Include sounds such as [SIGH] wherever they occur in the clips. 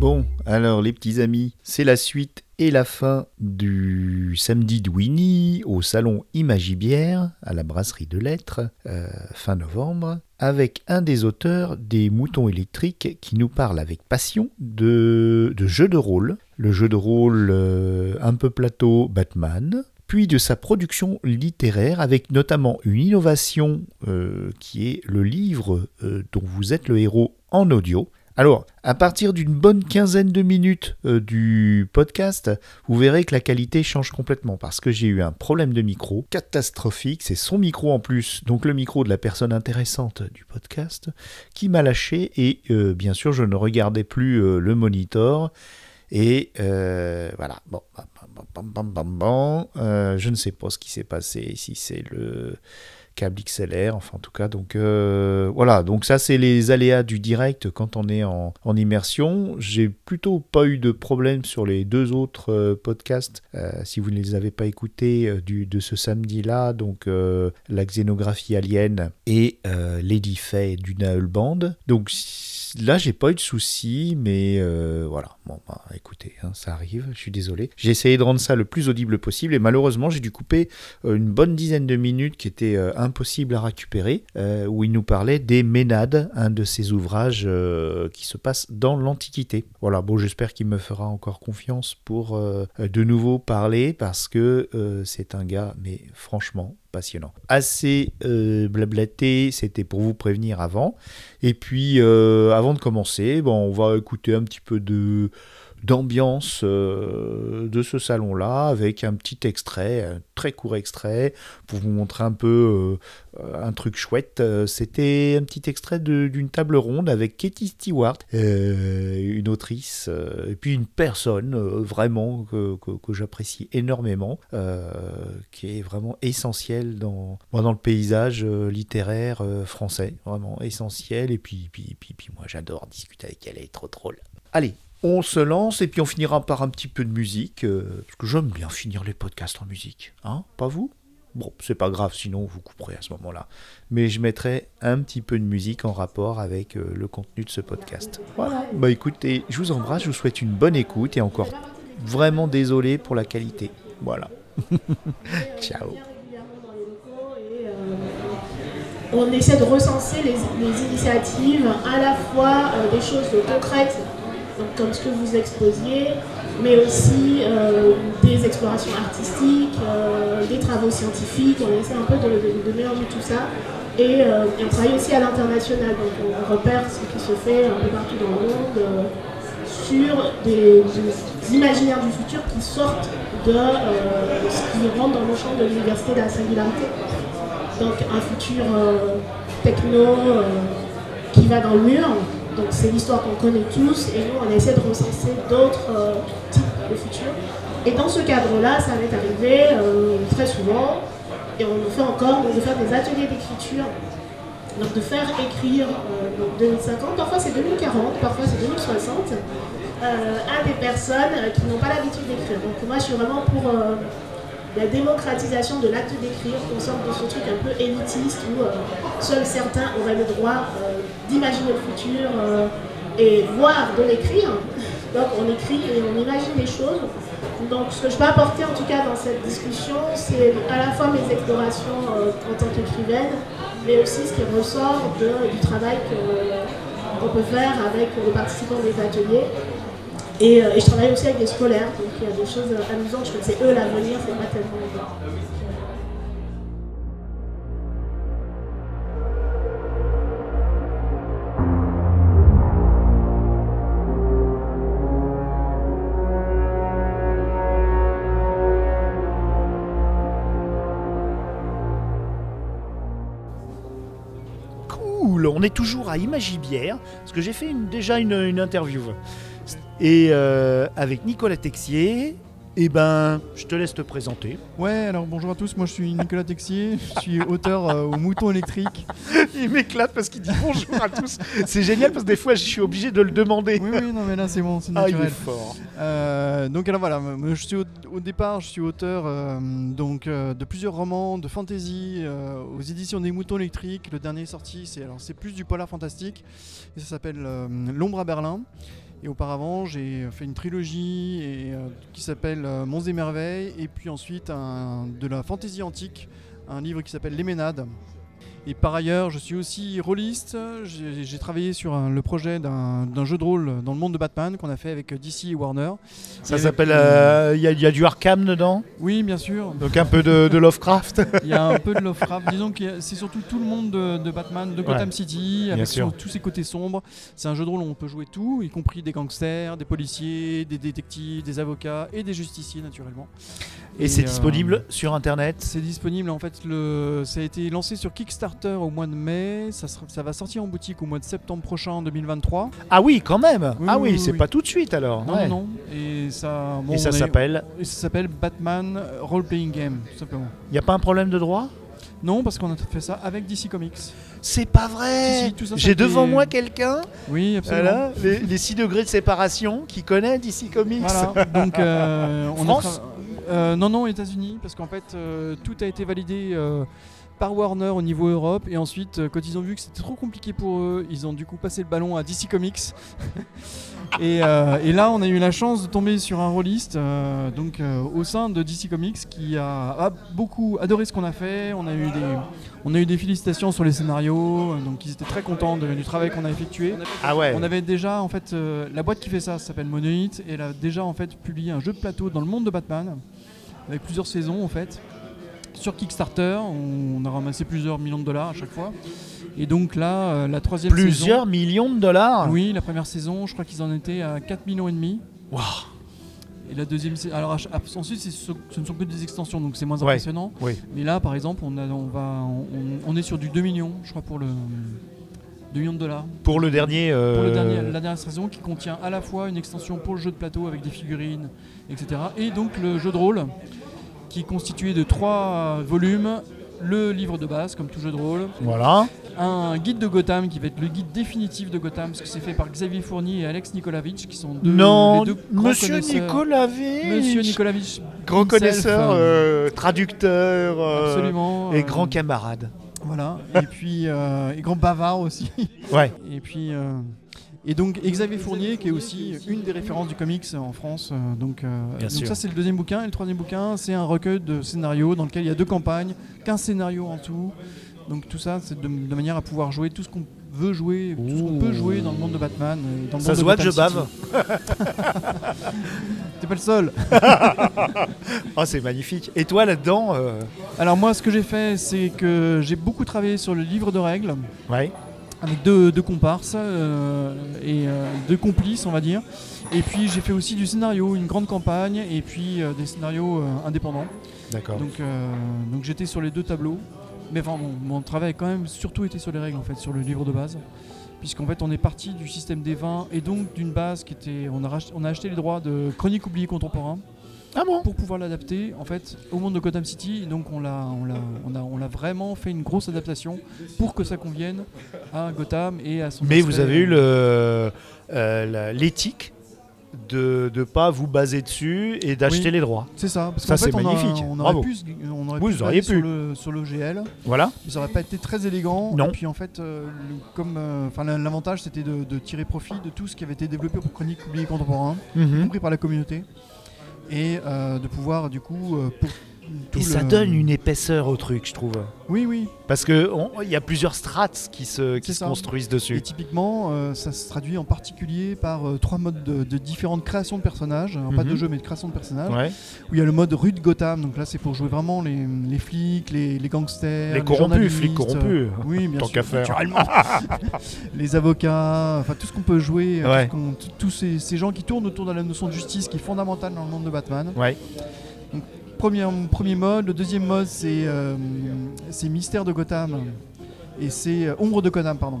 Bon, alors les petits amis, c'est la suite et la fin du samedi de Winnie au salon Imagibière à la brasserie de lettres, euh, fin novembre, avec un des auteurs des Moutons électriques qui nous parle avec passion de, jeux de rôle, le jeu de rôle euh, un peu plateau Batman, puis de sa production littéraire avec notamment une innovation euh, qui est le livre dont vous êtes le héros en audio. Alors, à partir d'une bonne quinzaine de minutes euh, du podcast, vous verrez que la qualité change complètement parce que j'ai eu un problème de micro catastrophique. C'est son micro en plus, donc le micro de la personne intéressante du podcast, qui m'a lâché et euh, bien sûr, je ne regardais plus euh, le monitor. Et voilà, bon, bam, bam, bam, je ne sais pas ce qui s'est passé, si c'est le câble XLR, enfin en tout cas, donc euh, voilà, donc ça c'est les aléas du direct quand on est en, en immersion. J'ai plutôt pas eu de problème sur les deux autres euh, podcasts, euh, si vous ne les avez pas écoutés du, de ce samedi-là, donc la xénographie alien et Faye du Naël Band. Donc Là, j'ai pas eu de soucis, mais euh, voilà. Bon, bah, écoutez, hein, ça arrive, je suis désolé. J'ai essayé de rendre ça le plus audible possible et malheureusement, j'ai dû couper euh, une bonne dizaine de minutes qui étaient euh, impossibles à récupérer, où il nous parlait des Ménades, un de ses ouvrages qui se passe dans l'Antiquité. Voilà, bon, j'espère qu'il me fera encore confiance pour de nouveau parler parce que c'est un gars, mais franchement, passionnant. Assez euh, blablaté, c'était pour vous prévenir avant. Et puis, euh, avant de commencer, bon, on va écouter un petit peu de d'ambiance euh, de ce salon-là avec un petit extrait, un très court extrait, pour vous montrer un peu euh, un truc chouette. Euh, C'était un petit extrait d'une table ronde avec Katie Stewart, une autrice, et puis une personne vraiment que, que- j'apprécie énormément, qui est vraiment essentielle dans, dans le paysage littéraire français, vraiment essentiel. Et puis, puis, puis, puis moi j'adore discuter avec elle, elle est trop drôle. Allez, on se lance et puis on finira par un petit peu de musique, euh, parce que j'aime bien finir les podcasts en musique, hein Pas vous? Bon, c'est pas grave, sinon vous couperez à ce moment-là. Mais je mettrai un petit peu de musique en rapport avec euh, le contenu de ce podcast. Voilà. Bah écoutez, je vous embrasse, je vous souhaite une bonne écoute et encore vraiment désolé pour la qualité. Voilà. [LAUGHS] Ciao. on essaie de recenser les, les initiatives, à la fois euh, des choses concrètes, donc comme ce que vous exposiez, mais aussi euh, des explorations artistiques, euh, des travaux scientifiques, on essaie un peu de, de- de mélanger tout ça. Et, euh, et on travaille aussi à l'international, donc on repère ce qui se fait un peu partout dans le monde sur des, des imaginaires du futur qui sortent de ce qui rentre dans le champ de l'université de la singularité. Donc un futur techno qui va dans le mur. Donc c'est l'histoire qu'on connaît tous et nous on essaie de recenser d'autres euh, types de futurs. Et dans ce cadre-là, ça m'est arrivé euh, très souvent, et on le fait encore, de faire des ateliers d'écriture donc de faire écrire euh, donc 2050, parfois c'est 2040, parfois c'est 2060, euh, à des personnes euh, qui n'ont pas l'habitude d'écrire. Donc moi je suis vraiment pour euh, la démocratisation de l'acte d'écrire, qu'on sorte de ce truc un peu élitiste où euh, seuls certains auraient le droit euh, d'imaginer le futur euh, et voire de l'écrire. Donc on écrit et on imagine des choses. Donc ce que je peux apporter en tout cas dans cette discussion, c'est à la fois mes explorations en tant qu'écrivaine, mais aussi ce qui ressort du travail qu'on peut faire avec les participants des ateliers. Et, je travaille aussi avec des scolaires, il y a des choses amusantes. Je trouve que c'est eux l'avenir, c'est pas tellement. Cool, on est toujours à Imagibière, parce que j'ai fait déjà une, une interview. Et euh, avec Nicolas Texier, Eh ben, je te laisse te présenter. Ouais, alors bonjour à tous, moi je suis Nicolas Texier, je suis auteur euh, au Mouton électrique. [LAUGHS] Il m'éclate parce qu'il dit bonjour à tous. C'est génial parce que des fois je suis obligé de le demander. Oui, oui, non mais là c'est bon, c'est Ah, il est naturel. fort. Euh, donc alors voilà, je suis au, au départ, je suis auteur euh, donc de plusieurs romans de fantasy aux éditions des Moutons électriques. Le dernier sorti, c'est alors c'est plus du polar fantastique et ça s'appelle L'ombre à Berlin. Et auparavant, j'ai fait une trilogie euh, qui s'appelle euh, Monts et merveilles et puis ensuite de la fantasy antique, un livre qui s'appelle Les Ménades. Et par ailleurs, je suis aussi rôliste. J'ai travaillé sur un- le projet d'un jeu de rôle dans le monde de Batman qu'on a fait avec DC et Warner. Ça s'appelle. euh, Il y, a- y a du Arkham dedans Oui, bien sûr. Donc un peu de, de Lovecraft [LAUGHS] Il y a un peu de Lovecraft. Disons que c'est surtout tout le monde de, de Batman, de Gotham City, avec tous ses côtés sombres. C'est un jeu de rôle où on peut jouer tout, y compris des gangsters, des policiers, des détectives, des avocats et des justiciers, naturellement. Et, c'est euh, disponible sur internet C'est disponible en fait, le... ça a été lancé sur Kickstarter au mois de mai, ça, sera- ça va sortir en boutique au mois de septembre prochain en 2023. Ah oui, quand même Oui, Ah oui, oui, oui, c'est pas tout de suite alors Non, Ouais. non, non. Et ça, bon, Et ça est- s'appelle ça s'appelle Batman Role Playing Game, tout simplement. Il n'y a pas un problème de droit? Non, parce qu'on a fait ça avec DC Comics. C'est pas vrai Si, si, J'ai devant moi quelqu'un, Oui, absolument. voilà, les, les 6 degrés de séparation, qui connaît DC Comics. Voilà, donc euh, on France? euh, Non, non, États-Unis, parce qu'en fait, euh, tout a été validé euh, par Warner au niveau Europe, et ensuite, euh, quand ils ont vu que c'était trop compliqué pour eux, ils ont du coup passé le ballon à DC Comics. [LAUGHS] et, euh, et là, on a eu la chance de tomber sur un rôliste, euh, donc euh, au sein de DC Comics, qui a, a beaucoup adoré ce qu'on a fait. On a eu des, on a eu des félicitations sur les scénarios, donc ils étaient très contents de- du travail qu'on a effectué. Ah ouais On avait déjà en fait la boîte qui fait ça s'appelle Monolith et elle a déjà en fait publié un jeu de plateau dans le monde de Batman avec plusieurs saisons en fait. Sur Kickstarter, on a ramassé plusieurs millions de dollars à chaque fois. Et donc là, euh, la troisième Plusieurs millions de dollars. Oui, la première saison, je crois qu'ils en étaient à 4 millions et demi. Waouh. Et la deuxième saison. Alors ensuite, ce ce ne sont que des extensions, donc c'est moins Ouais. impressionnant. Oui. Mais là, par exemple, on, a, on, va, on, on est sur du 2 millions, je crois, pour le 2 millions de dollars. Pour le dernier. euh, Pour le dernier, la dernière saison qui contient à la fois une extension pour le jeu de plateau avec des figurines, etc. Et donc le jeu de rôle qui est constitué de trois volumes. Le livre de base, comme tout jeu de rôle. Voilà. Un guide de Gotham qui va être le guide définitif de Gotham, parce que c'est fait par Xavier Fournier et Alex Nikolavitch, qui sont deux, non, les deux grands Monsieur connaisseurs. Nicolavitch Monsieur Nikolavitch, Grand himself, connaisseur, euh, euh, traducteur euh, absolument. et grand camarade. Voilà. Et puis, euh, et grand bavard aussi. Ouais. Et puis, euh, et donc Xavier Fournier, qui est aussi une des références du comics en France. euh, donc, euh, donc ça c'est le deuxième bouquin. Et le troisième bouquin, c'est un recueil de scénarios dans lequel il y a deux campagnes, 15 scénarios en tout. Donc tout ça, c'est de, de manière à pouvoir jouer tout ce qu'on veut jouer, tout ce qu'on peut jouer dans le monde de Batman. et Dans le Ça monde se de voit que je bave. T'es pas le seul. [LAUGHS] Oh, c'est magnifique. Et toi là-dedans euh, Alors moi, ce que j'ai fait, c'est que j'ai beaucoup travaillé sur le livre de règles. Ouais. Avec deux, deux comparses euh, et euh, deux complices, on va dire. Et puis j'ai fait aussi du scénario, une grande campagne, et puis euh, des scénarios indépendants. D'accord. Donc, donc j'étais sur les deux tableaux. Mais enfin, mon, mon travail a quand même surtout été sur les règles, en fait, sur le livre de base. Puisqu'en fait, on est parti du système des vins et donc d'une base qui était. On a, on a acheté les droits de Chronique oubliée contemporain Ah bon pour pouvoir l'adapter en fait au monde de Gotham City. Donc on l'a, on l'a, on a, on l'a vraiment fait une grosse adaptation pour que ça convienne à Gotham et à son. Mais vous avez eu euh, le euh, la- l'éthique de ne pas vous baser dessus et d'acheter Oui. les droits. C'est ça. Parce Ça, qu'en fait, c'est on a- magnifique. on aurait Bravo. pu, se- on aurait Oui, pu vous se auriez baser pu. sur le sur l'OGL, Voilà. mais ça aurait pas été très élégant. Non. Et puis en fait, euh, le- comme, euh, enfin l'avantage c'était de, de tirer profit de tout ce qui avait été développé pour Chronique oubliée contemporain, Mhm. compris par la communauté, et euh, de pouvoir du coup euh, tout Et ça donne une épaisseur au truc, je trouve. Oui, oui. Parce que il y a plusieurs strates qui se, qui construisent Et dessus. typiquement, euh, ça se traduit en particulier par euh, trois modes de, de différentes créations de personnages, Alors, pas de Mhm. jeu mais de création de personnages. Ouais. Où il y a le mode rue de Gotham, donc là c'est pour jouer vraiment les, les flics, les, les gangsters, Les corrompus, journalistes, flics corrompus. euh, oui, bien Tant sûr, faire. naturellement. [LAUGHS] les avocats, enfin tout ce qu'on peut jouer, euh, Ouais. tous ces, ces gens qui tournent autour de la notion de justice qui est fondamentale dans le monde de Batman. Ouais. Premier, premier mode, le deuxième mode c'est euh, Mystère de Gotham et c'est euh, Ombre de Gotham, pardon.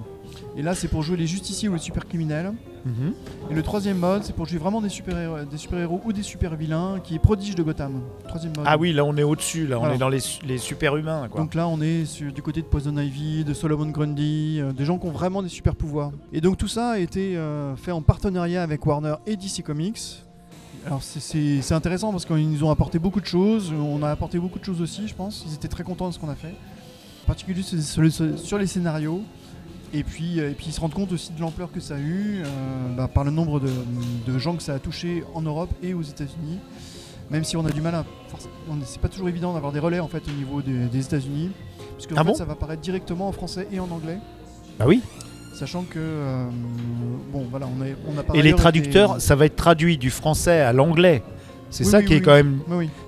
Et là, c'est pour jouer les justiciers ou les super criminels. Mhm. Et le troisième mode, c'est pour jouer vraiment des super-héros des super ou des super-vilains, qui est Prodige de Gotham. Troisième mode. Ah oui, là on est au-dessus, là on est dans les, les super-humains. quoi. Donc là, on est sur- du côté de Poison Ivy, de Solomon Grundy, euh, des gens qui ont vraiment des super pouvoirs. Et donc tout ça a été euh, fait en partenariat avec Warner et DC Comics. Alors c'est- intéressant parce qu'ils nous ont apporté beaucoup de choses, on a apporté beaucoup de choses aussi, je pense. Ils étaient très contents de ce qu'on a fait. En particulier sur les, sur les scénarios. Et puis, euh, et puis ils se rendent compte aussi de l'ampleur que ça a eu euh, bah, par le nombre de, de gens que ça a touché en Europe et aux États-Unis. Même si on a du mal à. C'est pas toujours évident d'avoir des relais en fait au niveau des, des États-Unis. Parce que en Ah fait, bon? ça va apparaître directement en français et en anglais. Bah oui. Sachant que. euh, voilà, on a, on a par Et les traducteurs, été- ça va être traduit du français à l'anglais. C'est Oui, ça oui, qui oui, est quand même,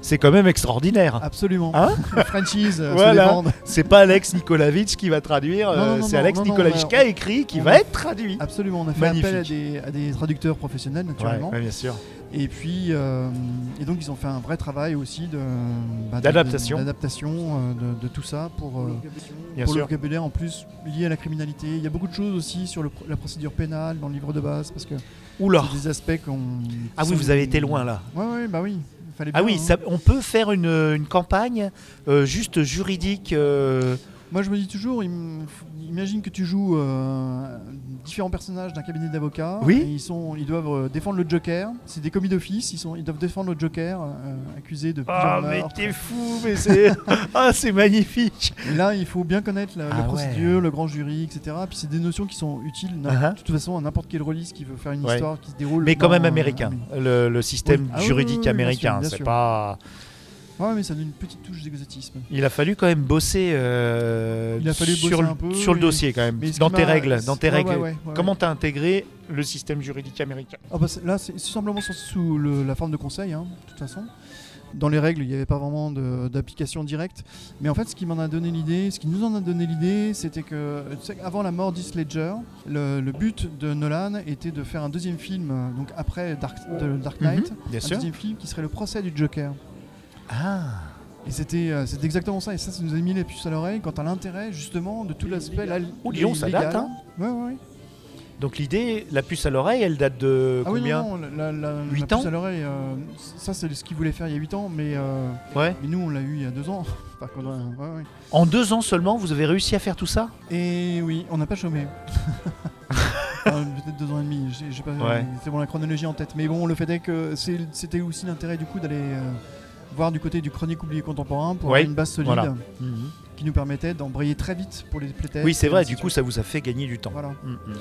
c'est quand même extraordinaire. absolument. Hein [LAUGHS] Franchise, euh, Voilà. C'est pas Alex Nikolavitch qui va traduire, euh, c'est Alex Nikolavitch qui a écrit, qui va être traduit. Absolument, on a fait Magnifique. appel à des, à des traducteurs professionnels, Ouais, naturellement. ouais, bien sûr. Et puis, euh, et donc ils ont fait un vrai travail aussi de bah, de- D'adaptation. d'adaptation euh, de, de tout ça pour, euh, Bien pour le vocabulaire en plus lié à la criminalité. Il y a beaucoup de choses aussi sur le la procédure pénale dans le livre de base parce que Oula. des aspects qu'on. Ah oui, vous avez été loin là. Ouais, ouais, bah oui. Fallait Ah bien, oui, hein. ça- on peut faire une, une campagne euh, juste juridique. Moi je me dis toujours, im- imagine que tu joues euh, différents personnages d'un cabinet d'avocats. Oui. et Ils, sont, ils doivent euh, défendre le Joker. C'est des commis d'office. Ils, sont, ils doivent défendre le Joker euh, accusé de Ah mais t'es fou, mais c'est [LAUGHS] ah c'est magnifique. Et là, il faut bien connaître la, la Ah ouais. procédure, le grand jury, etc. Puis c'est des notions qui sont utiles Uh-huh. de toute façon à n'importe quel release qui veut faire une Ouais. histoire qui se déroule. Mais quand dans, même américain. Le, le système Oui. Ah oui, juridique oui, oui, bien américain, c'est pas. Ouais, mais ça donne une petite touche d'exotisme. Il a fallu quand même bosser euh, Il a fallu sur, bosser le, un peu, sur le et- dossier quand même, Mais ce dans qui tes m'a- règles, dans tes Ouais, règles. ouais, ouais, ouais. Comment t'as intégré le système juridique américain? Ah bah, c'est- Là, c'est c'est simplement sous, sous le- la forme de conseil, hein, de toute façon. Dans les règles, il n'y avait pas vraiment de- d'application directe. Mais en fait, ce qui m'en a donné l'idée, ce qui nous en a donné l'idée, c'était que, tu sais, avant la mort d'Heath Ledger, le, le but de Nolan était de faire un deuxième film, euh, donc après Dark, de Dark Knight, Mhm, Bien un sûr. deuxième film qui serait le procès du Joker. Ah. Et c'était euh, exactement ça, et ça, ça nous a mis les puces à l'oreille quant à l'intérêt justement de tout l'aspect dis donc, ça date, hein. Ouais, ouais, ouais. Donc l'idée, la puce à l'oreille, elle date de Ah oui, combien non, non, la, la, la Huit puce ans à l'oreille, euh, ça c'est ce qu'ils voulaient faire il y a 8 ans, mais, euh, Ouais. mais nous on l'a eu il y a 2 ans. [LAUGHS] Qu'on a- ouais, ouais. En deux ans seulement, vous avez réussi à faire tout ça Et oui, on n'a pas chômé. [LAUGHS] Enfin, Peut-être 2 ans et demi, j'ai pas c'est bon la chronologie en tête. Mais bon, le fait est que c'était aussi l'intérêt du coup d'aller euh, voir du côté du chronique oublié contemporain pour avoir une base solide voilà. qui nous permettait d'embrayer très vite pour les playtests. Oui, c'est vrai, du coup, ça vous a fait gagner du temps. Voilà. Mm, mm.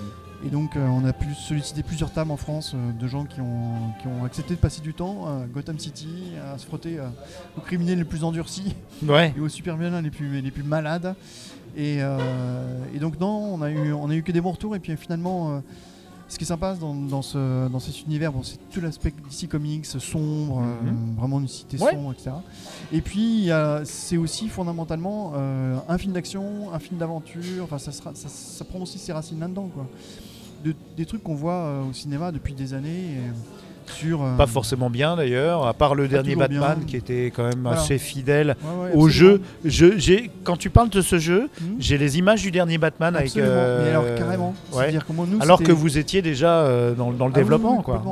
Et donc euh, on a pu solliciter plusieurs tables en France euh, de gens qui ont, qui ont accepté de passer du temps à Gotham City, à se frotter euh, aux criminels les plus endurcis [LAUGHS] Ouais. et aux super vilains les plus, les plus malades. Et, et donc non, on a, eu, on a eu que des bons retours. Et puis finalement, ce qui est sympa dans, dans, ce, dans cet univers, bon, c'est tout l'aspect DC Comics sombre, euh, Mhm. vraiment une cité Ouais. sombre, etc. Et puis c'est aussi fondamentalement euh, un film d'action, un film d'aventure. Enfin, ça, sera, ça, ça prend aussi ses racines là-dedans, quoi. De- des trucs qu'on voit euh, au cinéma depuis des années. et, sur, euh, Pas forcément bien d'ailleurs, à part le dernier Batman bien. qui était quand même Voilà. assez fidèle ouais, ouais, au jeu. Je, quand tu parles de ce jeu, Mhm. j'ai les images du dernier Batman Absolument. avec. euh, Mais alors carrément. ouais. C'est-à-dire que moi, nous, Alors que vous étiez déjà euh, dans, dans le Ah développement, oui, quoi.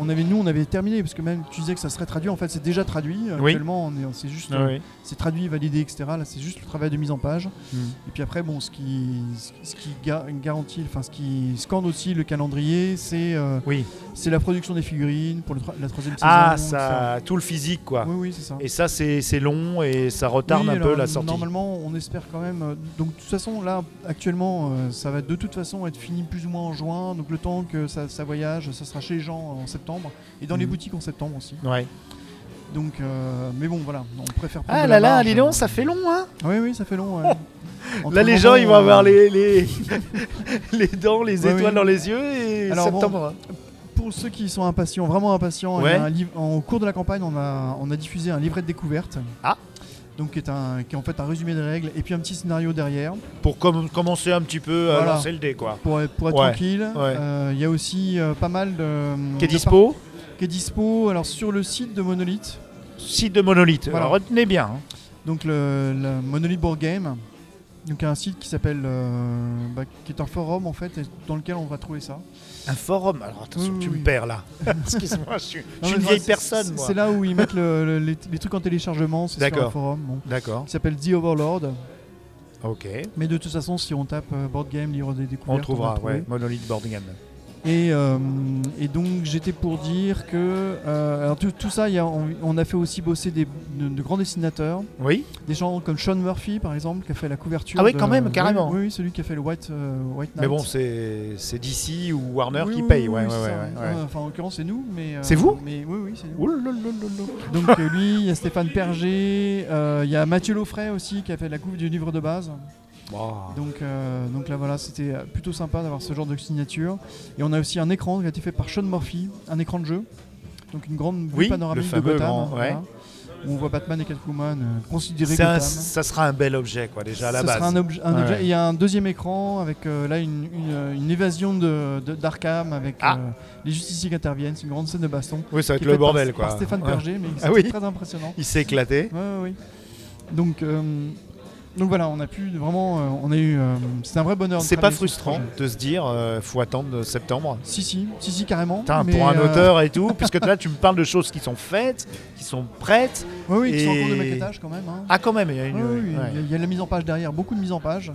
On, avait, nous, on avait terminé parce que même tu disais que ça serait traduit. En fait, c'est déjà traduit. Oui. Actuellement, on est, c'est juste, euh, c'est traduit, validé, etc. Là, c'est juste le travail de mise en page. Mm. Et puis après, bon, ce qui, ce qui ga- garantit, enfin, ce qui scande aussi le calendrier, c'est, euh, Oui. C'est la production des figurines pour le la troisième Ah, saison. ça, tout le physique, quoi. Oui, oui, c'est ça. Et ça, c'est, long et ça retarde Oui, un peu la sortie. Normalement, on espère quand même. euh, Donc, de toute façon, là, actuellement, euh, ça va de toute façon être fini plus ou moins en juin. Donc, le temps que ça, ça voyage, ça sera chez les gens en septembre et dans les Mhm. boutiques en septembre aussi. Ouais. Donc, euh, mais bon, voilà, on préfère. prendre Ah là la là, dis donc, ça fait long, hein Oui, oui, ça fait long. ouais. Entre Là, les le gens, ils vont avoir les, les, [LAUGHS] les dents, les Ouais, étoiles oui. dans les yeux et Alors, bon, septembre. Pour ceux qui sont impatients, vraiment impatients, il y Ouais. a un livre, en, au cours de la campagne, on a, on a diffusé un livret de découverte. Ah. Donc, qui est, un, qui est en fait un résumé des règles et puis un petit scénario derrière Pour com- commencer un petit peu à Voilà. lancer le dé, quoi. pour, être- pour être Ouais, tranquille. ouais. Euh, Il y a aussi euh, pas mal de. Qui est dispo Qui est dispo alors, sur le site de Monolith. Site de Monolith. Voilà. Alors, retenez bien. hein. Donc, le, le Monolith Board Game. Donc il y a un site qui s'appelle, euh, bah, qui est un forum en fait, et dans lequel on va trouver ça. Un forum Alors attention, Oui, tu oui, me perds là. [LAUGHS] Excuse-moi, je suis, je suis une vieille personne, c'est- là où ils mettent le- le- les, les trucs en téléchargement, c'est sur D'accord. un forum, bon, D'accord, qui s'appelle The Overlord. ok. Mais de toute façon, si on tape euh, board game, livre des découvertes, On trouvera, trouver. ouais, Monolith Board Game. Et, euh, et donc j'étais pour dire que euh, alors tout, tout ça, il y a- on, on a fait aussi bosser des, de, de grands dessinateurs, Oui des gens comme Sean Murphy par exemple, qui a fait la couverture. Ah oui, de- quand même, carrément. Oui, oui, celui qui a fait le White, euh, White Mais bon, c'est DC ou Warner Oui, qui oui, paye. ouais, ouais, ouais, Enfin, en l'occurrence, c'est nous, mais. euh, C'est vous Mais oui, oui, c'est nous. Donc lui, il y a Stéphane Perger, il y a Mathieu Laufray aussi qui a fait la couve du livre de base. Wow. Donc, euh, donc là voilà, c'était euh, plutôt sympa d'avoir ce genre de signature. Et on a aussi un écran qui a été fait par Sean Murphy, un écran de jeu. Donc une grande vue Oui, panoramique le fameux de Gotham. grand, ouais. voilà, où on voit Batman et Catwoman euh, un- Gotham. ça sera un bel objet, quoi, déjà à la base. sera un, obje- un Ouais, objet. ouais. Et Il y a un deuxième écran avec euh, là une, une- une évasion de, de- d'Arkham avec Ah. euh, les justiciers qui interviennent. C'est une grande scène de baston. Oui, ça va être le par- bordel, par, quoi. Stéphane Ouais. Perger, mais Ah c'est oui. très impressionnant. Il s'est éclaté. Ouais. Donc, euh, donc voilà, on a pu vraiment, euh, on a eu, euh, c'était un vrai bonheur. C'est pas ce frustrant de se dire, euh, faut attendre septembre. Si, si, si, si, carrément. Mais, pour un auteur et tout, [LAUGHS] puisque là tu me parles de choses qui sont faites, qui sont prêtes. Oui, oui, qui sont en cours de et- maquettage quand même. hein. Ah, quand même, il y a une. Oui, il y a- ouais. il y, a de la mise en page derrière, beaucoup de mise en page.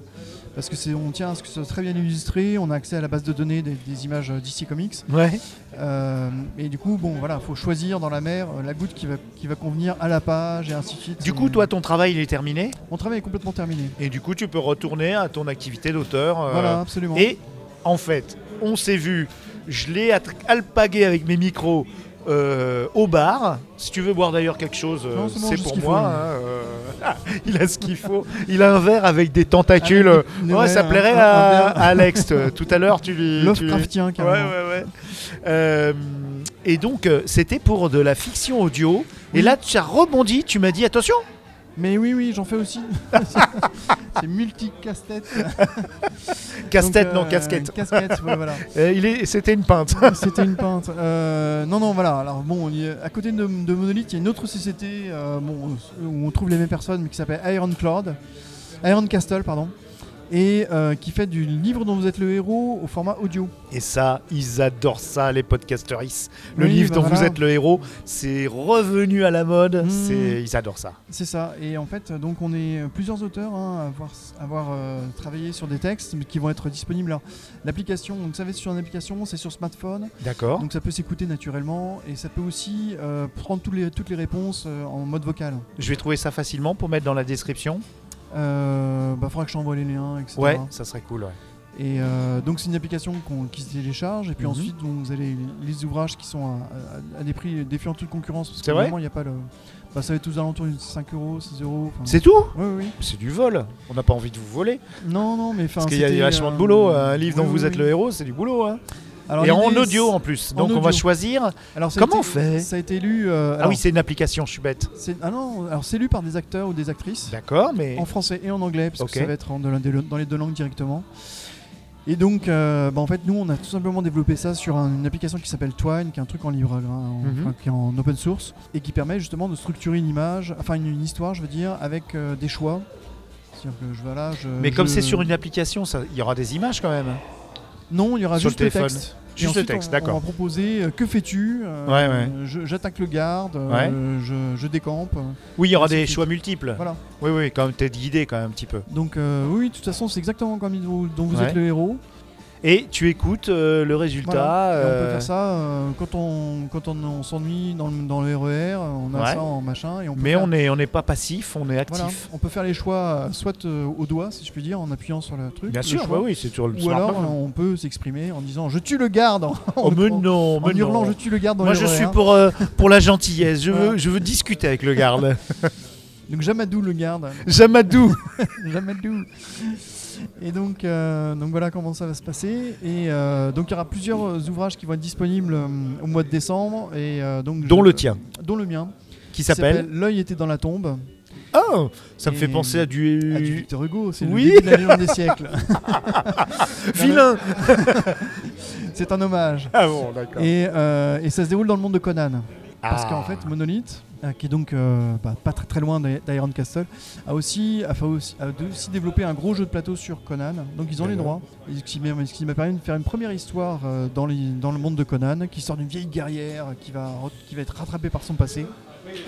Parce que c'est, on tient à ce que ce soit très bien illustré, on a accès à la base de données des, des images euh, DC Comics. Ouais. Euh, et du coup, bon, voilà, faut choisir dans la mer euh, la goutte qui va, qui va convenir à la page et ainsi de suite. Du coup, toi, ton travail il est terminé, Mon travail est complètement terminé. et du coup, tu peux retourner à ton activité d'auteur. euh, Voilà, absolument. Et en fait, on s'est vu, je l'ai alpagué avec mes micros euh, au bar. Si tu veux boire d'ailleurs quelque chose, euh, c'est pour moi. faut. hein, euh, [LAUGHS] il a ce qu'il faut. Il a un verre avec des tentacules. Avec des- ouais, ouais, ça plairait un- à, un verre. à Alex. Tout à l'heure, tu lui. tu Lovecraftien, Ouais, carrément. ouais, ouais. Et donc, c'était pour de la fiction audio. Et là, tu as rebondi, tu m'as dit attention, Mais oui, oui, j'en fais aussi. [LAUGHS] c'est multi-casse-tête. casse-tête, [LAUGHS] Donc, non, euh, casquette. Casquette, ouais, voilà. [LAUGHS] C'était une pinte. C'était une pinte. Euh, non, non, voilà. Alors bon, y à côté de, de Monolith, il y a une autre société euh, bon, où on trouve les mêmes personnes, mais qui s'appelle Iron Cloud, Iron Castle, pardon, et euh, qui fait du livre dont vous êtes le héros au format audio. Et ça, ils adorent ça, les podcasteris. Le Oui, livre bah dont vous êtes le héros, c'est revenu à la mode. Mm. C'est, ils adorent ça. C'est ça. Et en fait, donc on est plusieurs auteurs hein, à avoir, à avoir, euh, travaillé sur des textes qui vont être disponibles. Alors, l'application, ça va être sur une application, c'est sur smartphone. D'accord. Donc ça peut s'écouter naturellement et ça peut aussi euh, prendre tous les, toutes les réponses en mode vocal. Je vais trouver ça facilement pour mettre dans la description. Euh, bah, faudra que je t'envoie les liens, etc. Ouais, ça serait cool. ouais. Et euh, donc c'est une application qu'on- qui se télécharge et puis Mhm. ensuite donc, vous avez les, ouvrages qui sont à, à- à des prix défiant toute concurrence parce C'est que vrai vraiment il n'y a pas le. Bah, ça va être aux alentours de 5 euros, 6 euros. C'est tout Oui, oui. C'est du vol. On n'a pas envie de vous voler. Non, non, mais enfin. Parce qu'il y a vachement de euh, boulot. Un livre oui, dont vous oui, êtes le héros, c'est du boulot. hein. Alors, Et en audio en plus. en Donc on va choisir. Alors, Comment été- on fait Ça a été lu. euh, Ah alors, oui, c'est une application, je suis bête. c'est- ah non, alors c'est lu par des acteurs ou des actrices. D'accord, mais. en français et en anglais, parce que ça va être en- dans, les- deux langues directement. Et donc, euh, bah, en fait, nous, on a tout simplement développé ça sur un- une application qui s'appelle Twine, qui est un truc en libre, hein, en- Mhm. qui est en open source, et qui permet justement de structurer une image, enfin une, une histoire, je veux dire, avec euh, des choix. Que je, voilà, je, Mais comme je- c'est sur une application, il y aura des images quand même. Non, il y aura sur le juste le, téléphone. texte. Juste le ensuite, texte, on- d'accord. On va proposer euh, que fais-tu euh, Ouais, ouais. je- J'attaque le garde, euh, je, je décampe. Oui, il y aura des choix multiples. Voilà. Oui, oui, quand même, t'es guidé quand même un petit peu. Donc, euh, oui, de toute façon, c'est exactement comme dont dont vous êtes le héros. Et tu écoutes euh, le résultat. Voilà. Et on peut euh, faire ça euh, quand on, quand on, on s'ennuie dans le, dans le RER, on a Ouais. ça en machin. Et on peut Mais faire, on n'est on pas passif, on est actif. voilà, on peut faire les choix soit euh, au doigt, si je puis dire, en appuyant sur le truc. Bien le sûr, choix, oui, c'est sur le Ou alors on peut s'exprimer en disant je tue le garde en, Oh, mais non, en mais hurlant non. je tue le garde dans Moi, je RER. suis pour, pour la gentillesse. Je, veux, je veux discuter avec le garde. [LAUGHS] Donc Jamadou le garde. Jamadou. [LAUGHS] Jamadou. Et donc, euh, donc voilà comment ça va se passer. Et euh, donc il y aura plusieurs euh, ouvrages qui vont être disponibles euh, au mois de décembre. Et, donc, Dont je- le tien. Dont le mien. Qui s'appelle L'œil était dans la tombe. Oh Ça me fait penser à du du. Victor Hugo, c'est Oui. le début de la légende des siècles. [LAUGHS] [LAUGHS] Vilain [LAUGHS] c'est un hommage. Ah bon, d'accord. Et, et ça se déroule dans le monde de Conan. Parce Ah. qu'en fait, Monolith, qui est donc euh, bah, pas très très loin d'I- d'Iron Castle, a aussi, a, fait aussi, a aussi développé un gros jeu de plateau sur Conan. Donc ils ont les droits. Et ce qui m'a permis de faire une première histoire euh, dans, les- dans le monde de Conan, qui sort d'une vieille guerrière qui va, qui va être rattrapée par son passé.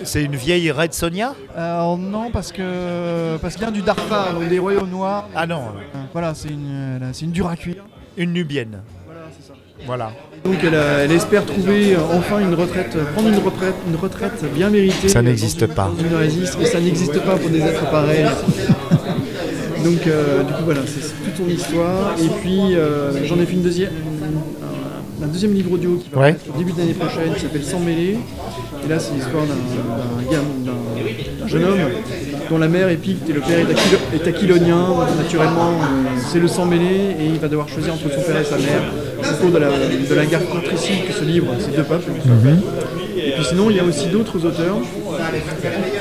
C'est une vieille Red Sonia? Non, parce que parce qu'il vient du Darfa, donc des royaumes noirs. Ah non, Euh, Voilà, c'est une, euh, c'est une dure à cuire. une Nubienne. Voilà, c'est ça. Voilà. Donc elle, a- elle espère trouver euh, enfin une retraite, euh, prendre une retraite, une retraite bien méritée. Ça n'existe pas. une ça n'existe pas pour des êtres pareils. Donc euh, du coup voilà, c'est toute son histoire. Et puis euh, j'en ai fait une deuxième, un, un deuxième livre audio qui va Ouais. paraître au début de l'année prochaine, qui s'appelle Sans mêlée. Et là c'est l'histoire d'un jeune homme dont la mère est picte et le père est, aquilo- est aquilonien. Naturellement euh, c'est le sang mêlé et il va devoir choisir entre son père et sa mère au cours de la, de la guerre fratricide que se livrent ces deux peuples. Et puis sinon, il y a aussi d'autres auteurs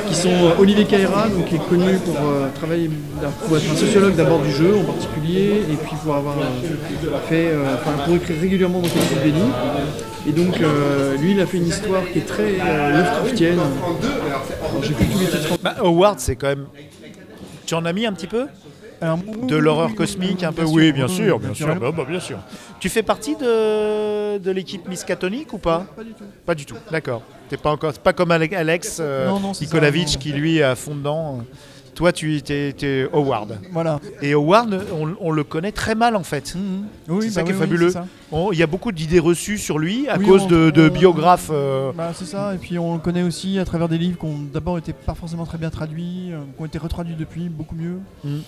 qui sont euh, Olivier Caïra, donc qui est connu pour euh, travailler, pour être un sociologue d'abord du jeu en particulier, et puis pour avoir euh, fait, pour écrire régulièrement dans le Béni. Et donc lui, il a fait une histoire qui est très Lovecraftienne. Alors, J'ai plus tous les titres. Bah, Howard, c'est quand même. Tu en as mis un petit peu? Alors, De l'horreur cosmique un peu Oui, bien sûr, bien sûr. Bah, bah, bien sûr. Tu fais partie de, de l'équipe Miskatonic ou pas? Pas du tout. Pas du tout, d'accord. T'es pas encore, c'est pas comme Ale- Alex euh, Non, non, ça, qui lui est à fond dedans. Toi, tu es Howard. Voilà. Et Howard, on, on le connaît très mal en fait. Mhm. Oui, C'est ça qui est oui, fabuleux. Il y a beaucoup d'idées reçues sur lui à cause on- de, de on- biographes. euh, Bah, c'est ça, et puis on le connaît aussi à travers des livres qui ont d'abord été pas forcément très bien traduits, euh, qui ont été retraduits depuis, beaucoup mieux. Mm.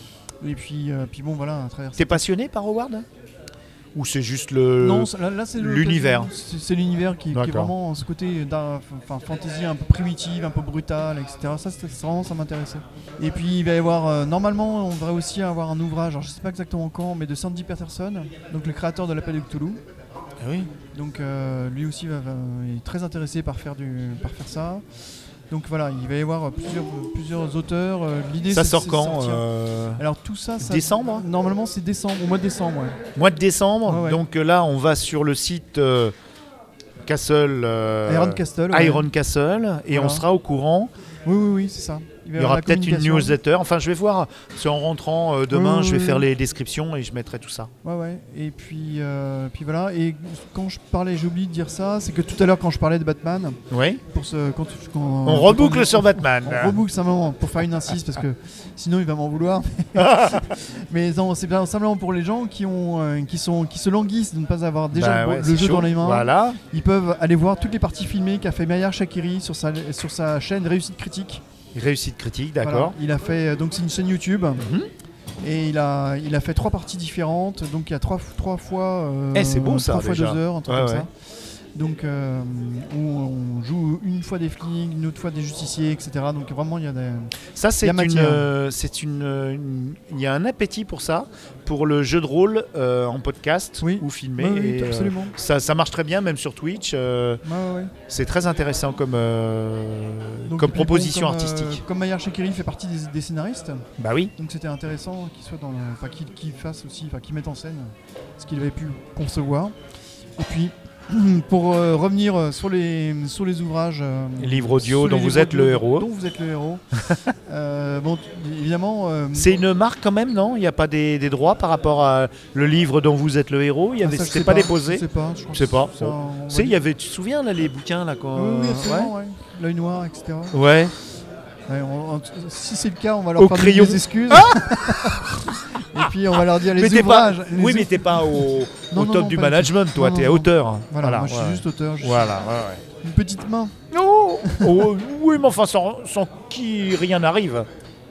Et puis, euh, puis bon, voilà, à travers T'es passionné par Howard Ou c'est juste le. Non, c'est- là, là, c'est le- l'univers. C'est c'est l'univers qui, qui est vraiment ce côté enfin, fantasy un peu primitive, un peu brutale, etc. Ça, c'était vraiment, ça m'intéressait. Et puis, il va y avoir, euh, normalement, on devrait aussi avoir un ouvrage, alors je sais pas exactement quand, mais de Sandy Peterson, donc le créateur de l'appel de Cthulhu. Ah oui? Donc euh, lui aussi va, va- est très intéressé par faire, du, par faire ça. Donc voilà, il va y avoir plusieurs, plusieurs auteurs. Euh, L'idée Ça sort quand euh, Alors tout ça, ça Décembre Normalement c'est décembre, au mois de décembre. ouais. Mois de décembre. Ouais, ouais. Donc euh, là, on va sur le site euh, Castle. euh, Iron Castle. ouais. Iron Castle et Voilà. on sera au courant. Oui, oui, oui, c'est ça. Il y aura peut-être une newsletter. Enfin, je vais voir. C'est en rentrant euh, demain, Oui, oui, je vais oui, faire les descriptions et je mettrai tout ça. Ouais, ouais. Et puis, euh, puis voilà. Et quand je parlais, j'ai oublié de dire ça, c'est que tout à l'heure quand je parlais de Batman, Oui. pour ce, quand, quand- On reboucle sur Batman. On reboucle simplement pour faire une insiste parce que sinon il va m'en vouloir. [LAUGHS] Mais non, c'est simplement pour les gens qui ont, euh, qui sont, qui se languissent de ne pas avoir déjà Bah le, ouais, le c'est jeu chaud. dans les mains. Voilà. Ils peuvent aller voir toutes les parties filmées qu'a fait Maillard Shakiri sur sa, sur sa chaîne Réussite Critique. Réussite critique, Voilà. d'accord. Il a fait euh, donc c'est une chaîne YouTube. Mhm. Et il a, il a fait trois parties différentes, donc il y a trois, trois fois, euh, Eh, c'est beau, ça, trois fois déjà. deux heures, un truc Ouais, comme ouais. ça. Donc euh, où on joue une fois des flics, une autre fois des justiciers, etc. Donc vraiment il y a des, Ça, c'est une, euh, c'est une, une- Il y a un appétit pour ça, pour le jeu de rôle euh, en podcast Oui. ou filmé. Oui, oui, et, euh, absolument. ça, ça marche très bien, même sur Twitch. c'est très intéressant comme, Donc, comme bon, proposition comme, artistique. comme Maillard Shakiri fait partie des, des scénaristes, Bah oui. donc c'était intéressant qu'il soit dans, le- enfin qu'il qu'il fasse aussi, enfin qu'il mette en scène ce qu'il avait pu concevoir. Et puis [CLEARS THROAT] pour euh, revenir euh, sur les sur les ouvrages, euh, Livre audio dont vous êtes le héros. dont vous êtes le héros. [LAUGHS] Euh, bon, évidemment. C'est une marque quand même, non? Il n'y a pas des, des droits par rapport à le livre dont vous êtes le héros? Il y ah, avait, c'était pas, Je déposé? Sais pas. Je sais pas. ça, on il y avait, tu te souviens là les bouquins là quand Oui, oui, absolument, ouais. L'œil noir, etc. ouais. Ouais. Ouais, on- on- si c'est le cas, on va leur Au faire crayon. des excuses. [LAUGHS] Et puis on va leur dire les mais pas, ouvrages. les oui, ou- mais t'es pas au, Non, au non, top non, du pas du management, toi, Non, t'es non, non. auteur. Voilà, moi je suis juste auteur. je Voilà, ouais. Une petite main. Oh, oh, oui, mais enfin, sans, sans qui rien n'arrive.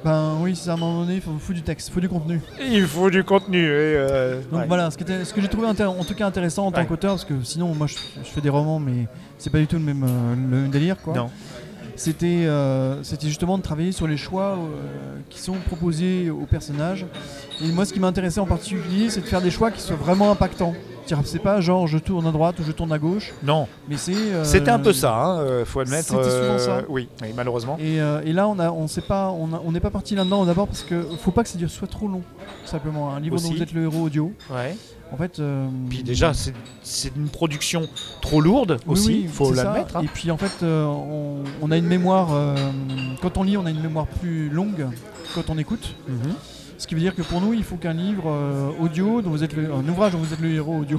Ben oui, c'est à un moment donné, il faut, faut du texte, il faut du contenu. Il faut du contenu. et, euh, Donc ouais. voilà, ce, qui était- ce que j'ai trouvé en tout cas intéressant en tant qu'auteur, parce que sinon moi je, je fais des romans, mais c'est pas du tout le même, euh, le même délire quoi. Non. C'était euh, c'était justement de travailler sur les choix euh, qui sont proposés aux personnages. Et moi ce qui m'intéressait en particulier, c'est de faire des choix qui soient vraiment impactants. C'est pas genre je tourne à droite ou je tourne à gauche, Non, mais c'est. euh, c'était un peu ça, hein, faut admettre. c'était souvent ça. Oui, oui, malheureusement. Et, et là, on a, on sait pas, on n'est pas parti là-dedans d'abord parce que faut pas que ça dure- soit trop long, tout simplement. Un livre Aussi. dont vous êtes le héros audio. Ouais. En fait. euh, Puis déjà, c'est une production trop lourde aussi, oui, faut l'admettre. hein. Et puis en fait, euh, on, on a une mémoire. euh, quand on lit, on a une mémoire plus longue quand on écoute. Mhm. Ce qui veut dire que pour nous, il faut qu'un livre audio, dont vous êtes le, un ouvrage dont vous êtes le héros audio,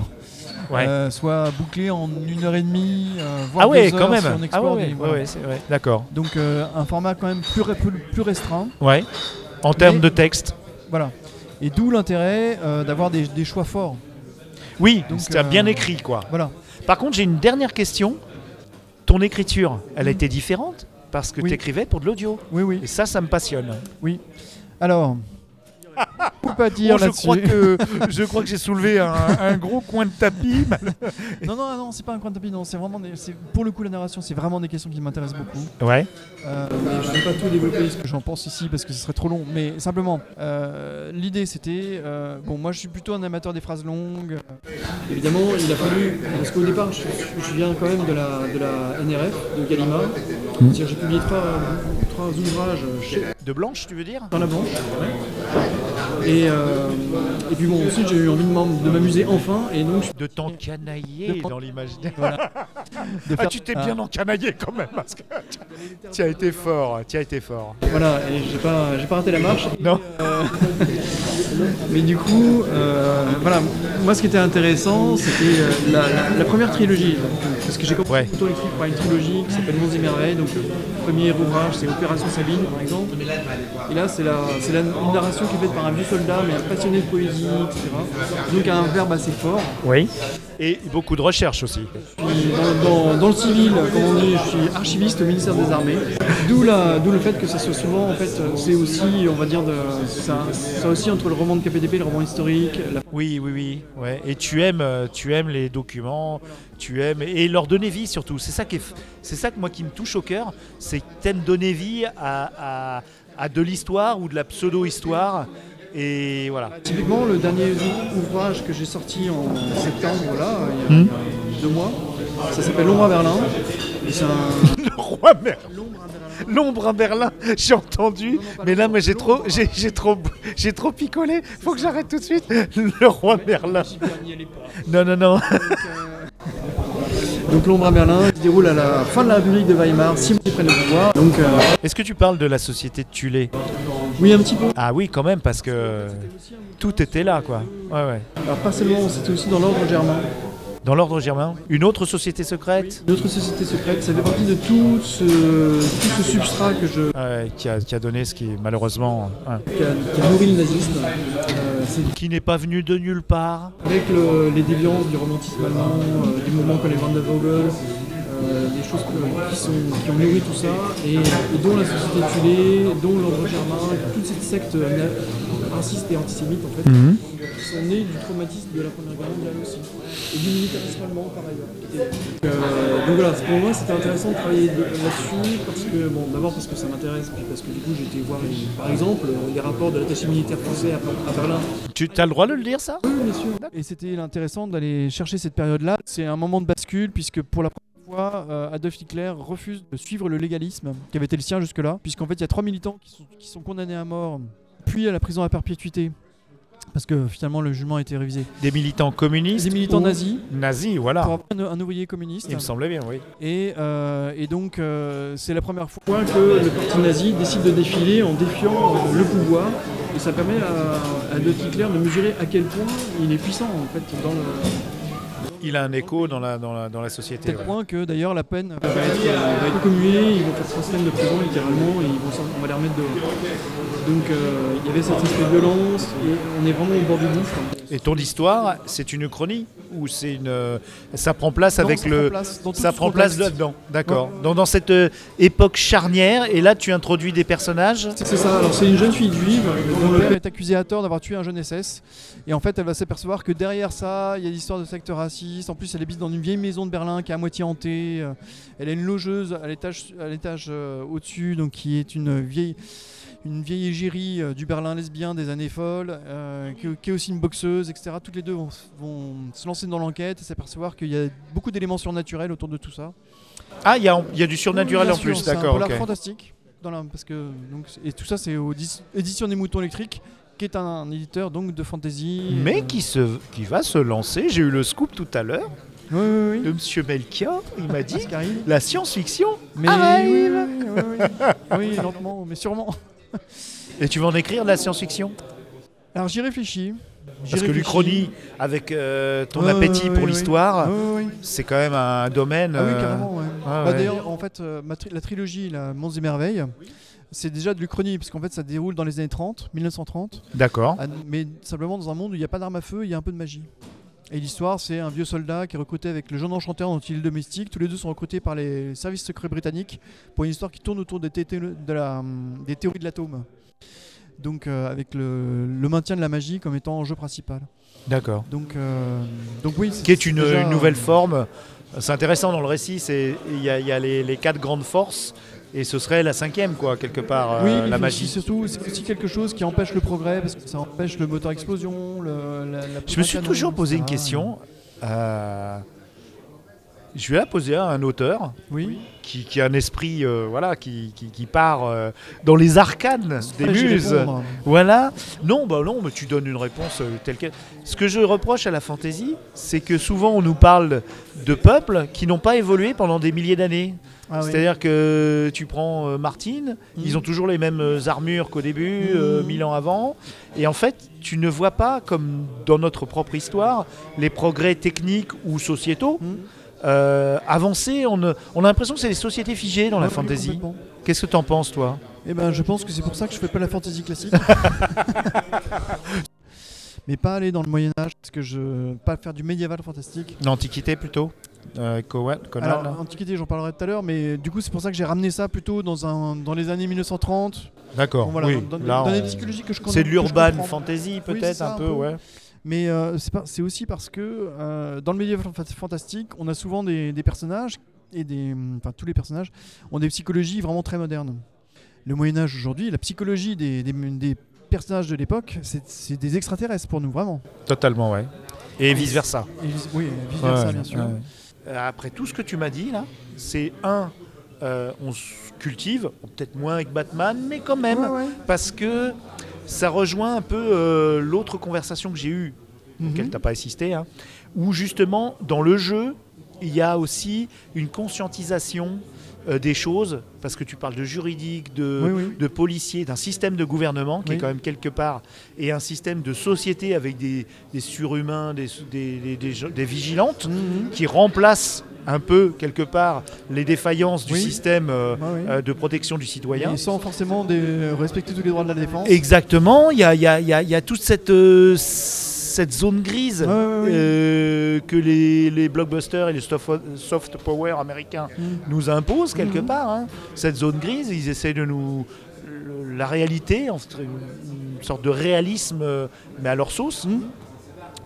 Ouais. soit bouclé en une heure et demie, voire ah ouais, deux quand heures même. si on ah ouais, voilà. D'accord. Donc un format quand même plus, plus, plus restreint. Ouais. En termes de texte. Voilà. Et d'où l'intérêt euh, d'avoir des, des choix forts. Oui, Donc, c'est euh, bien écrit, quoi. Voilà. Par contre, j'ai une dernière question. Ton écriture, elle a été différente parce que Oui. tu écrivais pour de l'audio. Oui, oui. Et ça, ça me passionne. Alors, faut [LAUGHS] pas dire Oh, je, là-dessus. crois que, je crois que j'ai soulevé un, un gros coin de tapis. Non, non, non, c'est pas un coin de tapis. Non, c'est vraiment, des- c'est pour le coup la narration, c'est vraiment des questions qui m'intéressent beaucoup. Ouais. Euh, je ne vais pas tout développer ce que j'en pense ici parce que ce serait trop long. Mais simplement, euh, l'idée c'était. euh, bon, moi je suis plutôt un amateur des phrases longues. Évidemment, il a fallu. Parce qu'au départ, je, je viens quand même de la, de la NRF, de Gallimard. C'est-à-dire, J'ai publié trois, trois ouvrages chez, De blanche, tu veux dire? Dans la blanche. Et, euh, et puis bon, ensuite j'ai eu envie de m'am- de m'amuser enfin. Et donc, je- De t'encanailler De- dans l'imaginaire. [LAUGHS] voilà. [LAUGHS] Ah, tu t'es Ah. bien encanaillé quand même. Parce que [LAUGHS] tu as été fort. Tu as été fort. Voilà, et j'ai pas, j'ai pas raté la marche. Non. Euh, mais du coup, euh, voilà, moi ce qui était intéressant, c'était la, la- la première trilogie. Parce que j'ai commencé Ouais. plutôt écrit par une trilogie qui s'appelle Monts et Merveilles. Donc le premier ouvrage, c'est Opération Sabine, par exemple. Et là, c'est la, c'est la- une narration qui est faite par un vieux soldat, mais un passionné de poésie, etc. Donc un verbe assez fort. Oui. Et beaucoup de recherche aussi. Dans, dans- dans le civil, comme on dit, je suis archiviste au ministère des Armées. D'où la- d'où le fait que ça soit souvent, en fait, c'est aussi, on va dire, de, ça, ça aussi entre le roman de KPDP, le roman historique, la Oui, oui, oui. Ouais. Et tu aimes, euh, tu aimes les documents, tu aimes et leur donner vie surtout. C'est ça qui est, c'est ça que moi qui me touche au cœur, c'est que t'aimes donner vie à, à- à de l'histoire ou de la pseudo-histoire. Et voilà. Typiquement, le dernier ou- ouvrage que j'ai sorti en septembre, là, il y a, Hmm. deux mois, ça s'appelle L'ombre à Berlin. Et c'est un. [LAUGHS] Le roi Merlin. L'ombre à Berlin. L'ombre à Berlin, j'ai entendu, mais là, moi, j'ai trop, j'ai, j'ai trop, j'ai trop picolé. Faut que j'arrête tout de suite. [LAUGHS] Le roi Merlin. Non, non, non. Donc L'ombre à Berlin se déroule à la fin de la République de Weimar, six mois après le pouvoir. Donc, euh, Est-ce que tu parles de la société de Tulé? Oui, un petit peu. Ah oui, quand même, parce que tout était là, quoi. Ouais, ouais. Alors, pas seulement, c'était aussi dans l'ordre germain. Dans l'ordre germain, une autre société secrète? Notre société secrète, ça fait partie de tout ce, tout ce substrat que je, Ouais, qui, a, qui a donné ce qui malheureusement. ouais. qui, a, qui a nourri le nazisme. Qui n'est pas venu de nulle part. avec le- les déviances du romantisme allemand, euh, du comme les Van der Vogel, euh, des choses qui, sont, qui ont nourri tout ça, et, et dont la société tulée, dont l'ordre germain, toute cette secte na- raciste et antisémite en fait, qui sont nées du traumatisme de la Première Guerre mondiale aussi, et du militarisme allemand par ailleurs. Et, euh, donc voilà, pour moi c'était intéressant de travailler de- là-dessus, parce que, bon, d'abord parce que ça m'intéresse, puis parce que du coup j'ai été voir, les- par exemple, euh, les rapports de l'attaché militaire français à, à Berlin, Tu as le droit de le dire, ça? Oui, bien sûr. Et c'était intéressant d'aller chercher cette période-là. C'est un moment de bascule puisque pour la première fois, euh, Adolf Hitler refuse de suivre le légalisme qui avait été le sien jusque-là, puisqu'en fait il y a trois militants qui sont, qui sont condamnés à mort, puis à la prison à perpétuité. Parce que finalement le jugement a été révisé. Des militants communistes Des militants nazis Nazis, voilà. pour un, un ouvrier communiste. Il me semblait bien, oui. Et, euh, et donc, euh, c'est la première fois que le parti nazi décide de défiler en défiant le pouvoir. Et ça permet à, à Adolf Hitler de mesurer à quel point il est puissant en fait dans le, Il a un écho dans la, dans la, dans la société. tel ouais. point que d'ailleurs la peine va être, euh, va être commuée, ils vont faire trois semaines de prison littéralement et ils vont on va les remettre dehors. Donc euh, il y avait cet aspect de violence et on est vraiment au bord du gouffre. Et ton histoire, c'est une chronie ou c'est une euh, ça prend place Non, avec ça le prend place dans tout ça prend place là-dedans. D'accord. Dans, dans cette euh, époque charnière et là tu introduis des personnages? C'est ça, alors c'est une jeune fille juive dont le père est accusé à tort d'avoir tué un jeune SS. Et en fait, elle va s'apercevoir que derrière ça, il y a l'histoire de secte raciste. En plus, elle habite dans une vieille maison de Berlin qui est à moitié hantée. Elle a une logeuse à l'étage, à l'étage euh, au-dessus, donc qui est une vieille, une vieille égérie euh, du Berlin lesbien des années folles, euh, qui, qui est aussi une boxeuse, etc. Toutes les deux vont, vont se lancer dans l'enquête et s'apercevoir qu'il y a beaucoup d'éléments surnaturels autour de tout ça. Ah, il y, a- il y a du surnaturel Oui, en plus, c'est d'accord. polar ok. fantastique. Dans la, parce que, donc, et tout ça, c'est aux éditions des moutons électriques, qui est un, éditeur donc de fantasy. Mais euh, qui, se, qui va se lancer, j'ai eu le scoop tout à l'heure Oui, oui, oui. de Monsieur Melchior, il m'a dit la science-fiction Mais arrive. oui, oui, oui, oui, oui. Oui, lentement, mais sûrement. [LAUGHS] Et tu vas en écrire de la science-fiction? Alors j'y réfléchis. Parce que l'Uchronie, avec euh, ton appétit pour l'histoire, c'est quand même un domaine. Ah oui, euh, carrément, ouais. ah Bah, ouais. D'ailleurs, en fait, euh, ma tri- la trilogie, la Monts et Merveilles, c'est déjà de l'Uchronie, parce qu'en fait, ça déroule dans les années 30, 1930, D'accord. ah, mais simplement dans un monde où il n'y a pas d'armes à feu, il y a un peu de magie. Et l'histoire, c'est un vieux soldat qui est recruté avec le jeune enchanteur dont il est domestique. Tous les deux sont recrutés par les services secrets britanniques pour une histoire qui tourne autour des, thé- de la, des théories de l'atome. Donc, euh, avec le, le maintien de la magie comme étant enjeu principal. D'accord. Donc, euh, donc oui. Qui est une, déjà, une nouvelle forme. C'est intéressant dans le récit, il y a, il y a les, les quatre grandes forces et ce serait la cinquième quoi quelque part euh, Oui, mais la magie. surtout, c'est aussi quelque chose qui empêche le progrès parce que ça empêche le moteur explosion. Le, la, la Je me suis canon, toujours posé une question. euh, je vais la poser à un auteur Oui. qui, qui a un esprit euh, voilà qui, qui- qui part euh, dans les arcanes des muses. Voilà. Non, bah non, mais tu donnes une réponse telle quelle. Ce que je reproche à la fantaisie, c'est que souvent on nous parle de peuples qui n'ont pas évolué pendant des milliers d'années. Ah oui. C'est-à-dire que tu prends euh, Martine, Mhm. ils ont toujours les mêmes euh, armures qu'au début, euh, Mhm. mille ans avant. Et en fait, tu ne vois pas, comme dans notre propre histoire, les progrès techniques ou sociétaux Hmm. euh, avancer. On, a l'impression que c'est des sociétés figées dans la oui, fantasy. Qu'est-ce que tu en penses, toi? Eh ben, je pense que c'est pour ça que je fais pas la fantasy classique. [LAUGHS] Mais pas aller dans le Moyen Âge, parce que je pas faire du médiéval fantastique. L'Antiquité plutôt? Euh, Cowan, Conan, Alors, Antiquité, j'en parlerai tout à l'heure, mais du coup, c'est pour ça que j'ai ramené ça plutôt dans un dans les années 1930. D'accord. Bon, voilà, oui. dans, on- psychologies que je connais. C'est de l'urban fantasy peut-être un un peu, peu. ouais. Mais euh, c'est pas- c'est aussi parce que euh, dans le fa- fantastique, on a souvent des, des personnages et des, enfin tous les personnages ont des psychologies vraiment très modernes. Le Moyen Âge aujourd'hui, la psychologie des, des- des personnages de l'époque, c'est des extraterrestres pour nous vraiment. Totalement, ouais. Et vice versa. Et vice- oui, vice versa bien sûr. Après tout ce que tu m'as dit là, c'est un, euh, on se cultive, peut-être moins avec Batman, mais quand même, Ouais, ouais. parce que ça rejoint un peu euh, l'autre conversation que j'ai eue, Mhm. auquel tu n'as pas assisté, hein, où justement dans le jeu, il y a aussi une conscientisation euh, des choses, parce que tu parles de juridique, de, Oui, oui. de policiers, d'un système de gouvernement qui Oui. est quand même quelque part, et un système de société avec des, des surhumains, des, des, des- vigilantes, Mhm. qui remplacent un peu quelque part les défaillances du système euh, euh, de protection du citoyen. Et sans forcément des- respecter tous les droits de la défense. Exactement, il y a, y a- y a- il y a toute cette, cette zone grise Ouais, ouais, ouais. euh, que les, les blockbusters et les soft, power américains Mhm. nous imposent quelque Mhm. part. hein. Cette zone grise, ils essaient de nous... La réalité, une sorte de réalisme, euh, mais à leur sauce, Mhm.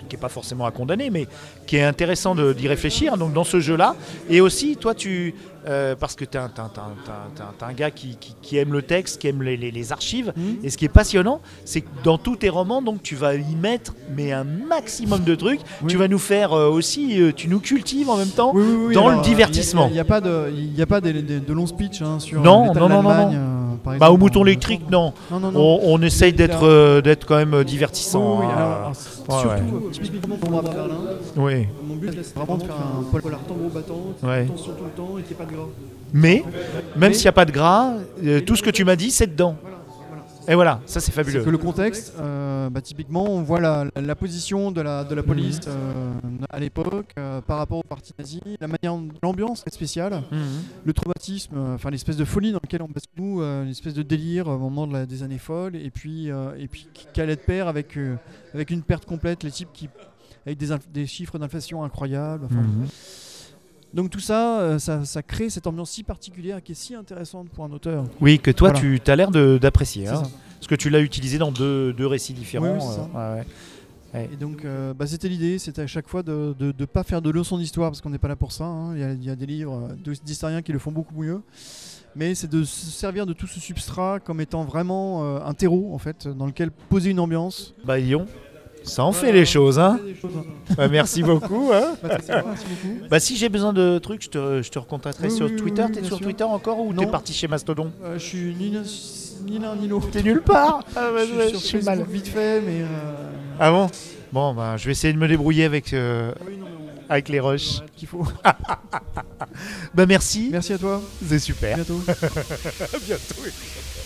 Qui n'est pas forcément à condamner, mais qui est intéressant de- d'y réfléchir donc dans ce jeu-là. Et aussi, toi, tu, euh, parce que tu es, un gars qui, qui- qui aime le texte, qui aime les, les- les archives, Mhm. et ce qui est passionnant, c'est que dans tous tes romans, donc tu vas y mettre mais un maximum de trucs. Oui. Tu vas nous faire euh, aussi, euh, tu nous cultives en même temps. Oui, oui, oui, dans le divertissement. Il n'y a, pas de, il y a pas des- des- de longs speech hein, sur Non, non, de non, non, euh, par Bah, exemple, au mouton électrique, non. Non, non, non. On, on essaye d'être euh, d'être quand même Oui, divertissant. oui, hein. alors, alors, surtout, euh, typiquement pour moi, Berlin, Oui. mon but c'est vraiment de faire un polar tambour battant, Ouais. tension tout le temps et qu'il n'y ait pas de gras. Mais, même s'il n'y a pas de gras, euh, tout ce que tu m'as dit, c'est dedans. Et voilà, ça c'est fabuleux. que le contexte, euh, bah, typiquement, on voit la, la position de la, de la police euh, à l'époque euh, par rapport au parti nazi, la manière, l'ambiance est spéciale, Mhm. le traumatisme, enfin l'espèce de folie dans laquelle on passe nous, euh, une espèce de délire au moment de des années folles, et puis, et puis qui allait de pair avec, avec une perte complète, les types qui, avec des, chiffres d'inflation incroyables. enfin, Mhm. Donc tout ça, euh, ça, ça crée cette ambiance si particulière qui est si intéressante pour un auteur. Oui, que toi Voilà. tu as l'air d'apprécier. Hein. Parce que tu l'as utilisé dans deux, deux récits différents. Oui, oui, euh, ouais, ouais. Ouais. Et donc, euh, bah, c'était l'idée, c'était à chaque fois de ne pas faire de leçons d'histoire, parce qu'on n'est pas là pour ça. hein. Il y a- il y, a des livres d'historiens qui le font beaucoup mieux. Mais c'est de se servir de tout ce substrat comme étant vraiment euh, un terreau, en fait, dans lequel poser une ambiance. Bah Lyon, ça en fait les choses, hein. Hein. Bah, merci beaucoup. Hein. Bah. Bah si j'ai besoin de trucs, je te, je te recontacterai Oui, sur oui, Twitter. oui, T'es sur sûr. Twitter encore ou Non. t'es parti chez Mastodon Euh, je suis ni, ni l'un ni l'autre. T'es nulle part. [LAUGHS] Ah, bah, je ouais, suis je mal. vite fait, mais. euh, Ah bon? Bon, bah je vais essayer de me débrouiller avec, euh, non, on- avec les rushs. qu'il faut. [LAUGHS] Bah merci, Merci à toi. c'est À super. bientôt. À bientôt. [LAUGHS]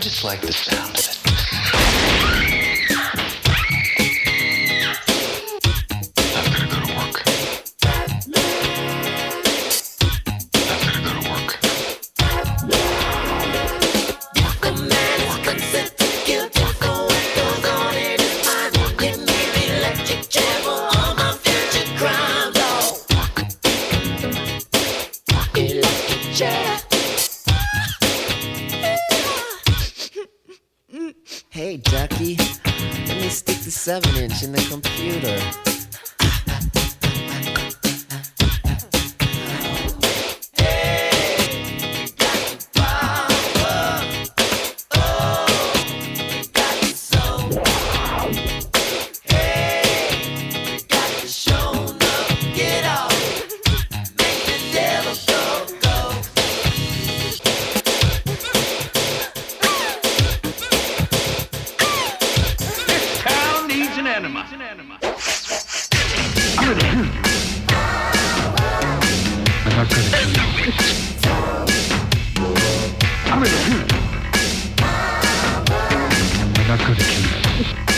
just like the sound of it. We're not gonna kill you.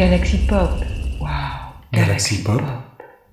Galaxy Pop. Wow. Galaxy Pop.